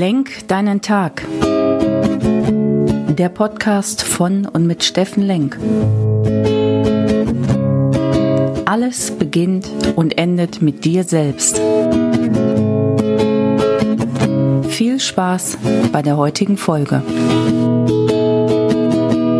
Lenk deinen Tag. Der Podcast von und mit Steffen Lenk. Alles beginnt und endet mit dir selbst. Viel Spaß bei der heutigen Folge.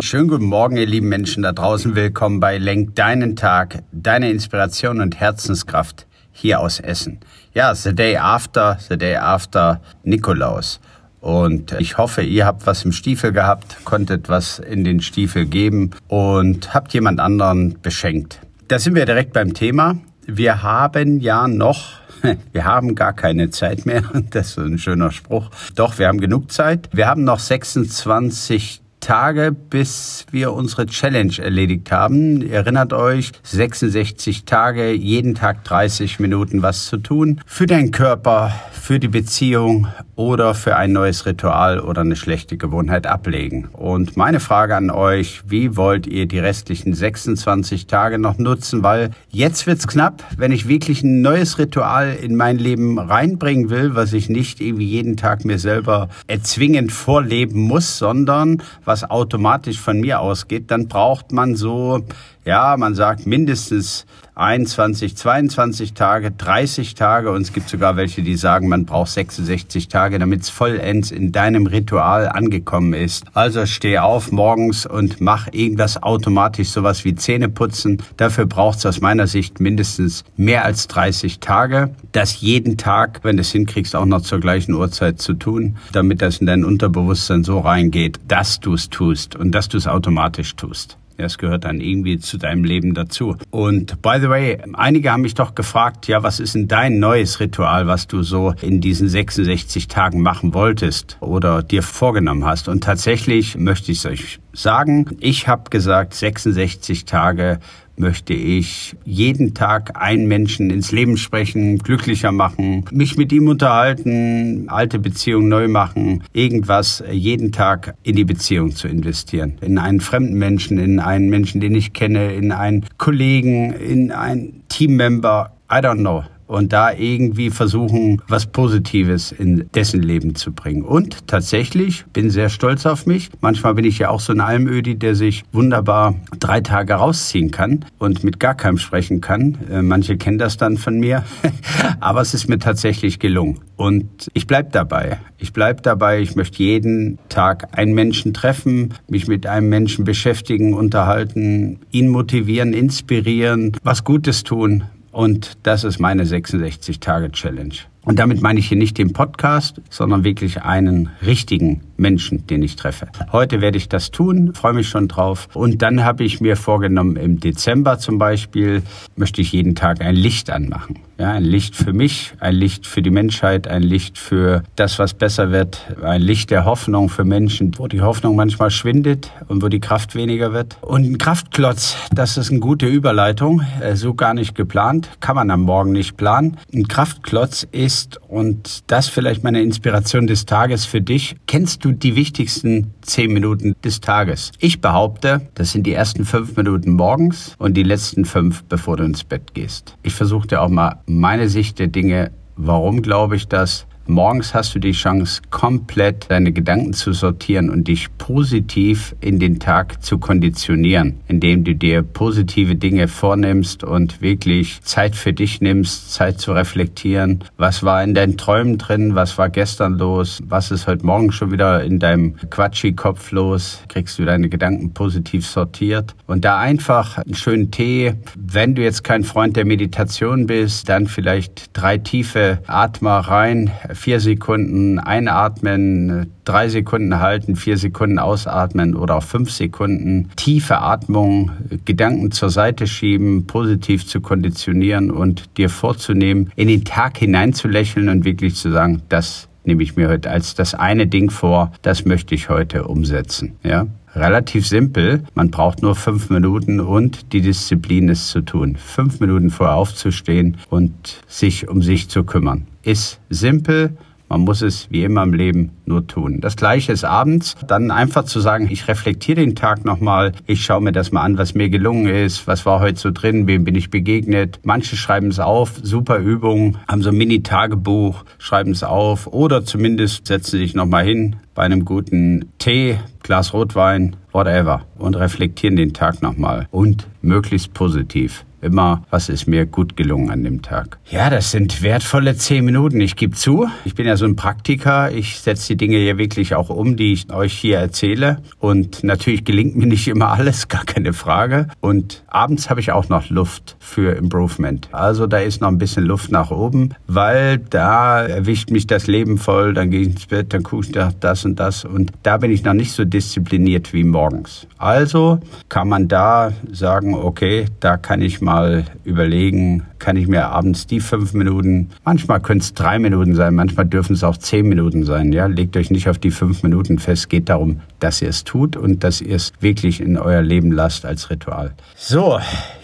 Schönen guten Morgen, ihr lieben Menschen da draußen. Willkommen bei Lenk deinen Tag, deine Inspiration und Herzenskraft hier aus Essen. Ja, the day after, the day after Nikolaus. Und ich hoffe, ihr habt was im Stiefel gehabt, konntet was in den Stiefel geben und habt jemand anderen beschenkt. Da sind wir direkt beim Thema. Wir haben ja noch wir haben gar keine Zeit mehr. Das ist ein schöner Spruch. Doch, wir haben genug Zeit. Wir haben noch 26 Tage, bis wir unsere Challenge erledigt haben. Erinnert euch, 66 Tage, jeden Tag 30 Minuten was zu tun. Für deinen Körper, für die Beziehung oder für ein neues Ritual oder eine schlechte Gewohnheit ablegen. Und meine Frage an euch, wie wollt ihr die restlichen 26 Tage noch nutzen? Weil jetzt wird's knapp, wenn ich wirklich ein neues Ritual in mein Leben reinbringen will, was ich nicht irgendwie jeden Tag mir selber erzwingend vorleben muss, sondern was automatisch von mir ausgeht, dann braucht man so, ja, man sagt mindestens 21, 22 Tage, 30 Tage und es gibt sogar welche, die sagen, man braucht 66 Tage, damit es vollends in deinem Ritual angekommen ist. Also steh auf morgens und mach irgendwas automatisch, sowas wie Zähne putzen. Dafür braucht es aus meiner Sicht mindestens mehr als 30 Tage. Das jeden Tag, wenn du es hinkriegst, auch noch zur gleichen Uhrzeit zu tun, damit das in dein Unterbewusstsein so reingeht, dass du es tust und dass du es automatisch tust. Es gehört dann irgendwie zu deinem Leben dazu. Und by the way, einige haben mich doch gefragt, ja, was ist denn dein neues Ritual, was du so in diesen 66 Tagen machen wolltest oder dir vorgenommen hast? Und tatsächlich möchte ich es euch sagen, ich habe gesagt, 66 Tage möchte ich jeden Tag einen Menschen ins Leben sprechen, glücklicher machen, mich mit ihm unterhalten, alte Beziehungen neu machen, irgendwas jeden Tag in die Beziehung zu investieren. In einen fremden Menschen, in einen Menschen, den ich kenne, in einen Kollegen, in einen Teammember. I don't know und da irgendwie versuchen, was Positives in dessen Leben zu bringen. Und tatsächlich bin sehr stolz auf mich. Manchmal bin ich ja auch so ein Almödi, der sich wunderbar drei Tage rausziehen kann und mit gar keinem sprechen kann. Äh, manche kennen das dann von mir, aber es ist mir tatsächlich gelungen. Und ich bleib dabei. Ich bleib dabei. Ich möchte jeden Tag einen Menschen treffen, mich mit einem Menschen beschäftigen, unterhalten, ihn motivieren, inspirieren, was Gutes tun, und das ist meine 66-Tage-Challenge. Und damit meine ich hier nicht den Podcast, sondern wirklich einen richtigen Menschen, den ich treffe. Heute werde ich das tun, freue mich schon drauf. Und dann habe ich mir vorgenommen, im Dezember zum Beispiel möchte ich jeden Tag ein Licht anmachen. Ja, ein Licht für mich, ein Licht für die Menschheit, ein Licht für das, was besser wird, ein Licht der Hoffnung für Menschen, wo die Hoffnung manchmal schwindet und wo die Kraft weniger wird. Und ein Kraftklotz, das ist eine gute Überleitung, äh, so gar nicht geplant, kann man am Morgen nicht planen. Ein Kraftklotz ist, und das vielleicht meine Inspiration des Tages für dich, kennst du die wichtigsten zehn Minuten des Tages? Ich behaupte, das sind die ersten fünf Minuten morgens und die letzten fünf, bevor du ins Bett gehst. Ich versuche dir auch mal meine Sicht der Dinge, warum glaube ich das, Morgens hast du die Chance, komplett deine Gedanken zu sortieren und dich positiv in den Tag zu konditionieren, indem du dir positive Dinge vornimmst und wirklich Zeit für dich nimmst, Zeit zu reflektieren. Was war in deinen Träumen drin? Was war gestern los? Was ist heute Morgen schon wieder in deinem Quatschi-Kopf los? Kriegst du deine Gedanken positiv sortiert? Und da einfach einen schönen Tee. Wenn du jetzt kein Freund der Meditation bist, dann vielleicht drei tiefe Atmer rein vier Sekunden einatmen, drei Sekunden halten, vier Sekunden ausatmen oder auch fünf Sekunden. Tiefe Atmung, Gedanken zur Seite schieben, positiv zu konditionieren und dir vorzunehmen, in den Tag hineinzulächeln und wirklich zu sagen, das nehme ich mir heute als das eine Ding vor, das möchte ich heute umsetzen. Ja? Relativ simpel. Man braucht nur fünf Minuten und die Disziplin, es zu tun. Fünf Minuten vorher aufzustehen und sich um sich zu kümmern. Ist simpel, Man muss es wie immer im Leben nur tun. Das gleiche ist abends, dann einfach zu sagen, ich reflektiere den Tag nochmal, ich schaue mir das mal an, was mir gelungen ist, was war heute so drin, wem bin ich begegnet. Manche schreiben es auf, super Übung, haben so ein Mini-Tagebuch, schreiben es auf. Oder zumindest setzen sich nochmal hin bei einem guten Tee, Glas Rotwein, whatever. Und reflektieren den Tag nochmal. Und möglichst positiv immer, was ist mir gut gelungen an dem Tag. Ja, das sind wertvolle zehn Minuten. Ich gebe zu, ich bin ja so ein Praktiker. Ich setze die Dinge hier wirklich auch um, die ich euch hier erzähle. Und natürlich gelingt mir nicht immer alles, gar keine Frage. Und abends habe ich auch noch Luft für Improvement. Also da ist noch ein bisschen Luft nach oben, weil da erwischt mich das Leben voll. Dann gehe ich ins Bett, dann gucke ich nach das und das. Und da bin ich noch nicht so diszipliniert wie morgens. Also kann man da sagen, okay, da kann ich mal mal überlegen, kann ich mir abends die fünf Minuten, manchmal können es drei Minuten sein, manchmal dürfen es auch zehn Minuten sein. Ja, legt euch nicht auf die fünf Minuten fest. Geht darum, dass ihr es tut und dass ihr es wirklich in euer Leben lasst als Ritual. So,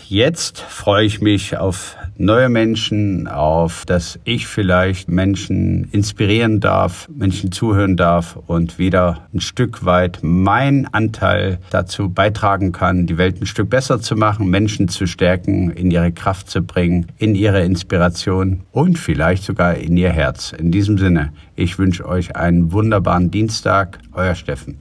jetzt freue ich mich auf neue Menschen, auf dass ich vielleicht Menschen inspirieren darf, Menschen zuhören darf und wieder ein Stück weit mein Anteil dazu beitragen kann, die Welt ein Stück besser zu machen, Menschen zu stärken, in ihre Kraft zu bringen, in ihre Inspiration und vielleicht sogar in ihr Herz. In diesem Sinne, ich wünsche euch einen wunderbaren Dienstag, euer Steffen.